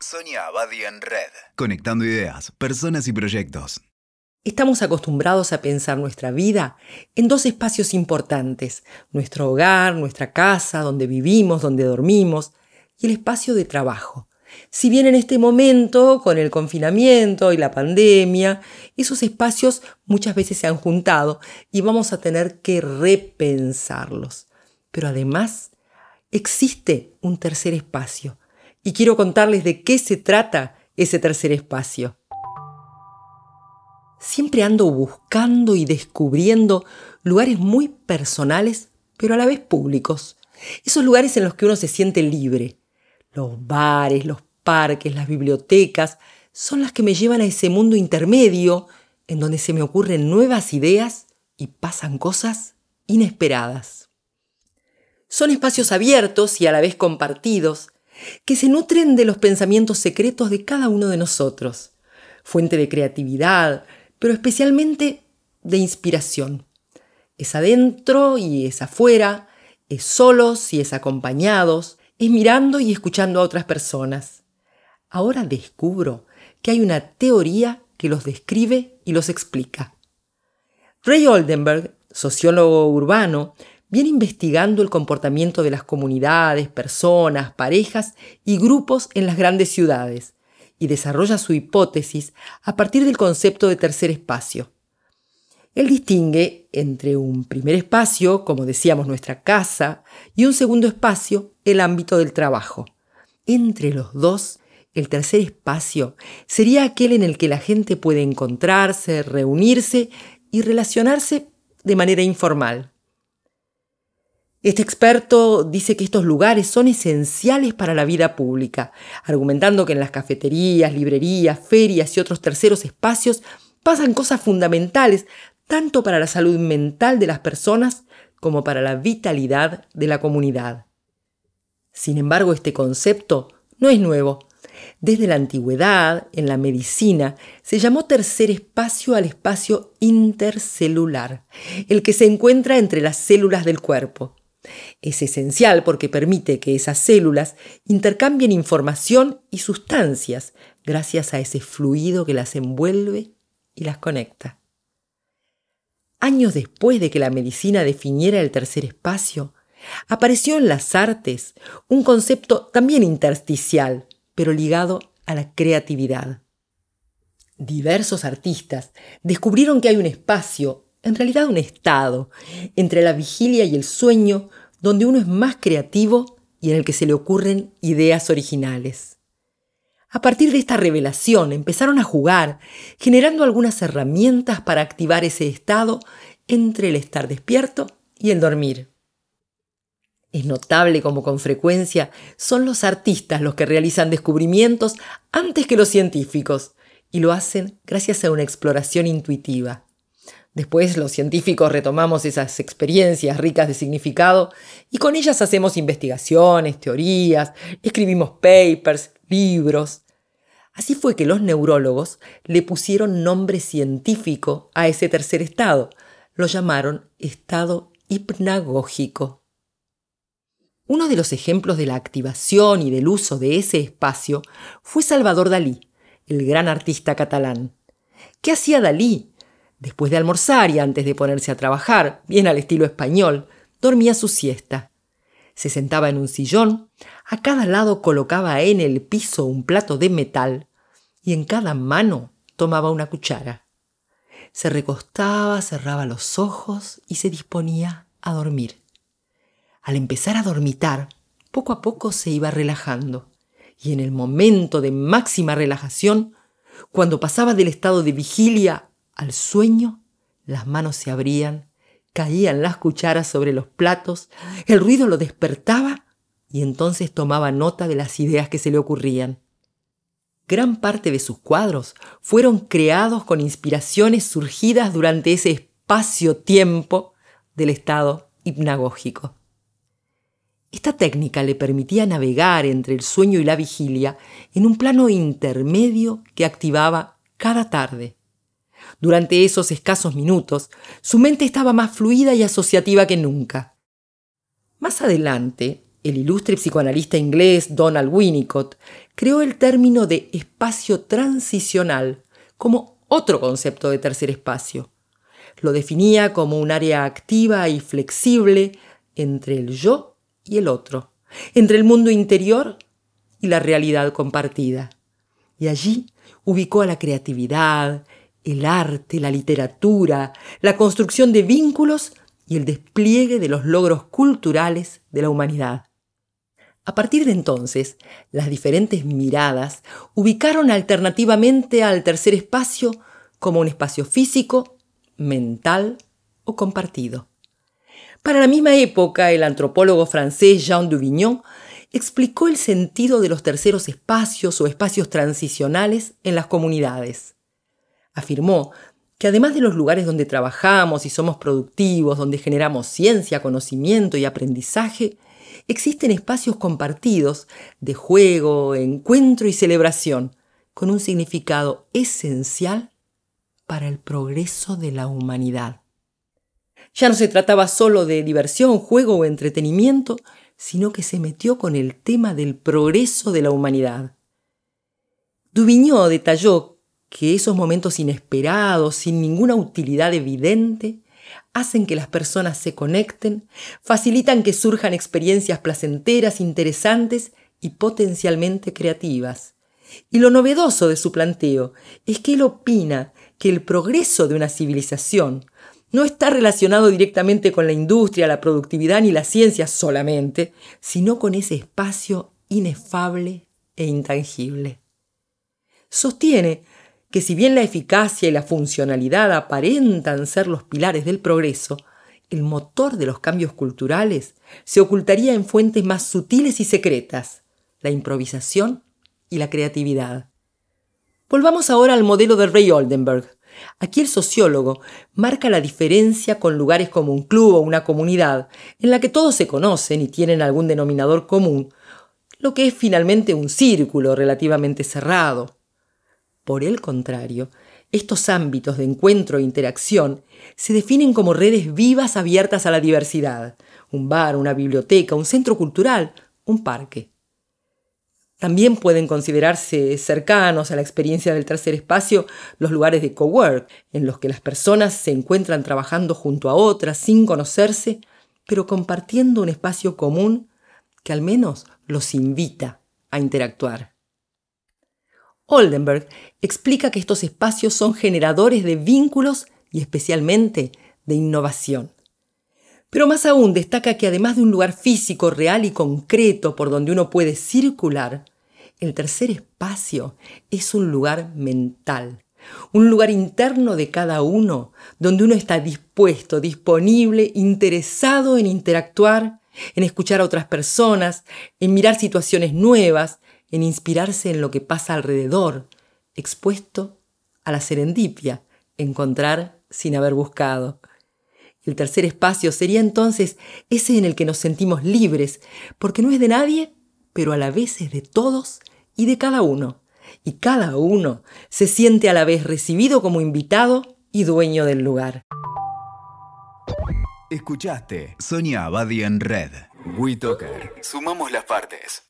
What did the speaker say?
Sonia Abadi en Red. Conectando ideas, personas y proyectos. Estamos acostumbrados a pensar nuestra vida en dos espacios importantes, nuestro hogar, nuestra casa, donde vivimos, donde dormimos, y el espacio de trabajo. Si bien en este momento, con el confinamiento y la pandemia, esos espacios muchas veces se han juntado y vamos a tener que repensarlos. Pero además, existe un tercer espacio, y quiero contarles de qué se trata ese tercer espacio. Siempre ando buscando y descubriendo lugares muy personales, pero a la vez públicos. Esos lugares en los que uno se siente libre. Los bares, los parques, las bibliotecas, son las que me llevan a ese mundo intermedio en donde se me ocurren nuevas ideas y pasan cosas inesperadas. Son espacios abiertos y a la vez compartidos, que se nutren de los pensamientos secretos de cada uno de nosotros, fuente de creatividad, pero especialmente de inspiración. Es adentro y es afuera, es solos y es acompañados, es mirando y escuchando a otras personas. Ahora descubro que hay una teoría que los describe y los explica. Ray Oldenburg, sociólogo urbano, viene investigando el comportamiento de las comunidades, personas, parejas y grupos en las grandes ciudades y desarrolla su hipótesis a partir del concepto de tercer espacio. Él distingue entre un primer espacio, como decíamos nuestra casa, y un segundo espacio, el ámbito del trabajo. Entre los dos, el tercer espacio sería aquel en el que la gente puede encontrarse, reunirse y relacionarse de manera informal. Este experto dice que estos lugares son esenciales para la vida pública, argumentando que en las cafeterías, librerías, ferias y otros terceros espacios pasan cosas fundamentales tanto para la salud mental de las personas como para la vitalidad de la comunidad. Sin embargo, este concepto no es nuevo. Desde la antigüedad, en la medicina, se llamó tercer espacio al espacio intercelular, el que se encuentra entre las células del cuerpo. Es esencial porque permite que esas células intercambien información y sustancias gracias a ese fluido que las envuelve y las conecta. Años después de que la medicina definiera el tercer espacio, apareció en las artes un concepto también intersticial, pero ligado a la creatividad. Diversos artistas descubrieron que hay un espacio en realidad un estado entre la vigilia y el sueño donde uno es más creativo y en el que se le ocurren ideas originales. A partir de esta revelación empezaron a jugar, generando algunas herramientas para activar ese estado entre el estar despierto y el dormir. Es notable como con frecuencia son los artistas los que realizan descubrimientos antes que los científicos, y lo hacen gracias a una exploración intuitiva. Después los científicos retomamos esas experiencias ricas de significado y con ellas hacemos investigaciones, teorías, escribimos papers, libros. Así fue que los neurólogos le pusieron nombre científico a ese tercer estado. Lo llamaron estado hipnagógico. Uno de los ejemplos de la activación y del uso de ese espacio fue Salvador Dalí, el gran artista catalán. ¿Qué hacía Dalí? Después de almorzar y antes de ponerse a trabajar, bien al estilo español, dormía su siesta. Se sentaba en un sillón, a cada lado colocaba en el piso un plato de metal y en cada mano tomaba una cuchara. Se recostaba, cerraba los ojos y se disponía a dormir. Al empezar a dormitar, poco a poco se iba relajando y en el momento de máxima relajación, cuando pasaba del estado de vigilia al sueño, las manos se abrían, caían las cucharas sobre los platos, el ruido lo despertaba y entonces tomaba nota de las ideas que se le ocurrían. Gran parte de sus cuadros fueron creados con inspiraciones surgidas durante ese espacio-tiempo del estado hipnagógico. Esta técnica le permitía navegar entre el sueño y la vigilia en un plano intermedio que activaba cada tarde durante esos escasos minutos, su mente estaba más fluida y asociativa que nunca. Más adelante, El ilustre psicoanalista inglés Donald Winnicott creó el término de espacio transicional como otro concepto de tercer espacio. Lo definía como un área activa y flexible entre el yo y el otro, entre el mundo interior y la realidad compartida. Y allí ubicó a la creatividad, el arte, la literatura, la construcción de vínculos y el despliegue de los logros culturales de la humanidad. A partir de entonces, las diferentes miradas ubicaron alternativamente al tercer espacio como un espacio físico, mental o compartido. Para la misma época, el antropólogo francés Jean Duvignon explicó el sentido de los terceros espacios o espacios transicionales en las comunidades. Afirmó que además de los lugares donde trabajamos y somos productivos, donde generamos ciencia, conocimiento y aprendizaje, existen espacios compartidos de juego, encuentro y celebración, con un significado esencial para el progreso de la humanidad. Ya no se trataba solo de diversión, juego o entretenimiento, sino que se metió con el tema del progreso de la humanidad. Duvigneau detalló que esos momentos inesperados, sin ninguna utilidad evidente, hacen que las personas se conecten, facilitan que surjan experiencias placenteras, interesantes y potencialmente creativas. Y lo novedoso de su planteo es que él opina que el progreso de una civilización no está relacionado directamente con la industria, la productividad ni la ciencia solamente, sino con ese espacio inefable e intangible. Sostiene que si bien la eficacia y la funcionalidad aparentan ser los pilares del progreso, el motor de los cambios culturales se ocultaría en fuentes más sutiles y secretas, la improvisación y la creatividad. Volvamos ahora al modelo de Ray Oldenburg, Aquí el sociólogo marca la diferencia con lugares como un club o una comunidad, en la que todos se conocen y tienen algún denominador común, lo que es finalmente un círculo relativamente cerrado. Por el contrario, estos ámbitos de encuentro e interacción se definen como redes vivas abiertas a la diversidad, un bar, una biblioteca, un centro cultural, un parque. También pueden considerarse cercanos a la experiencia del tercer espacio los lugares de cowork, en los que las personas se encuentran trabajando junto a otras sin conocerse, pero compartiendo un espacio común que al menos los invita a interactuar. Oldenburg explica que estos espacios son generadores de vínculos y especialmente de innovación. Pero más aún destaca que además de un lugar físico real y concreto por donde uno puede circular, el tercer espacio es un lugar mental, un lugar interno de cada uno, donde uno está dispuesto, disponible, interesado en interactuar, en escuchar a otras personas, en mirar situaciones nuevas, en inspirarse en lo que pasa alrededor, expuesto a la serendipia, encontrar sin haber buscado. El tercer espacio sería entonces ese en el que nos sentimos libres, porque no es de nadie, pero a la vez es de todos y de cada uno. Y cada uno se siente a la vez recibido como invitado y dueño del lugar. Escuchaste Sonia Abadi en Red. WeToker. Sumamos las partes.